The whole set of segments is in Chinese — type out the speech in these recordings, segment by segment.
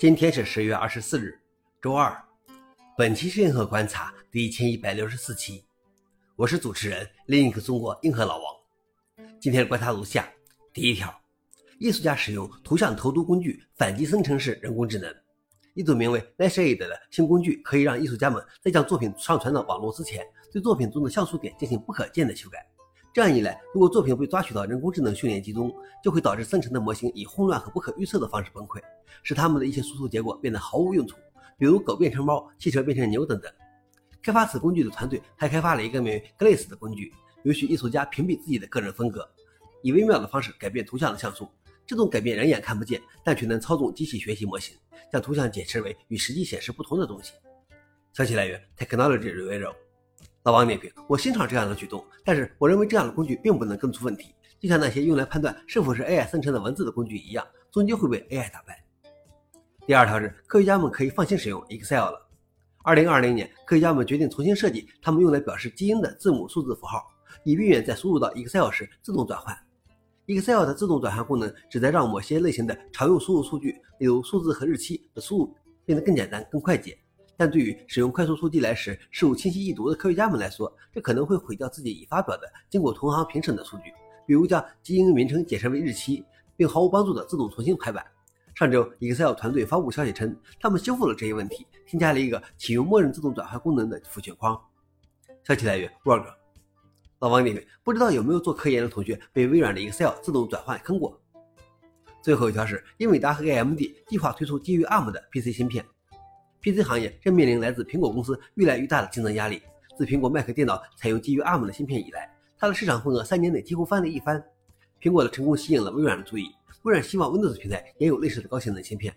今天是十月二十四日，周二。本期是硬核观察第一千一百六十四期，我是主持人另一个中国硬核老王。今天的观察如下：第一条，艺术家使用图像投毒工具反击生成式人工智能。一组名为 Lashaid 的新工具可以让艺术家们在将作品上传到网络之前，对作品中的像素点进行不可见的修改。这样一来，如果作品被抓取到人工智能训练集中，就会导致生成的模型以混乱和不可预测的方式崩溃，使他们的一些输出结果变得毫无用处，比如狗变成猫、汽车变成牛等等。开发此工具的团队还开发了一个名为 Glaze 的工具，允许艺术家屏蔽自己的个人风格，以微妙的方式改变图像的像素。这种改变人眼看不见，但却能操纵机器学习模型，将图像解释为与实际显示不同的东西。消息来源：Technology Review。老王点评：我欣赏这样的举动，但是我认为这样的工具并不能根除问题，就像那些用来判断是否是 AI 生成的文字的工具一样，终究会被 AI 打败。第二条是，科学家们可以放心使用 Excel 了。二零二零年，科学家们决定重新设计他们用来表示基因的字母数字符号，以避免在输入到 Excel 时自动转换。Excel 的自动转换功能旨在让某些类型的常用输入数据，例如数字和日期的输入变得更简单、更快捷。但对于使用快速速记来时事物清晰易读的科学家们来说，这可能会毁掉自己已发表的、经过同行评审的数据，比如将基因名称解释为日期，并毫无帮助的自动重新排版。上周，Excel 团队发布消息称，他们修复了这一问题，添加了一个启用默认自动转换功能的复选框。消息来源：Word。老王点评：不知道有没有做科研的同学被微软的 Excel 自动转换坑过？最后一条是，英伟达和 AMD 计划推出基于 ARM 的 PC 芯片。PC 行业正面临来自苹果公司越来越大的竞争压力。自苹果 Mac 电脑采用基于 ARM 的芯片以来，它的市场份额三年内几乎翻了一番。苹果的成功吸引了微软的注意，微软希望 Windows 平台也有类似的高性能芯片。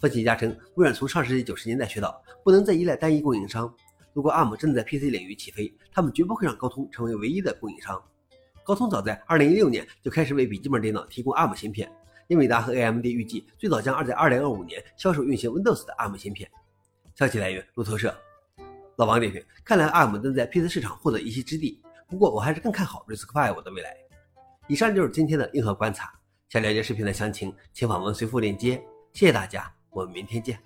分析家称，微软从上世纪九十年代学到，不能再依赖单一供应商。如果 ARM 真的在 PC 领域起飞，他们绝不会让高通成为唯一的供应商。高通早在2016年就开始为笔记本电脑提供 ARM 芯片。英伟达和 AMD 预计最早将在2025年销售运行 Windows 的 ARM 芯片。消息来源：路透社。老王点评：看来 ARM 能在 PC 市场获得一席之地，不过我还是更看好 RISC-V 的未来。以上就是今天的硬核观察。想了解视频的详情，请访问随附链接。谢谢大家，我们明天见。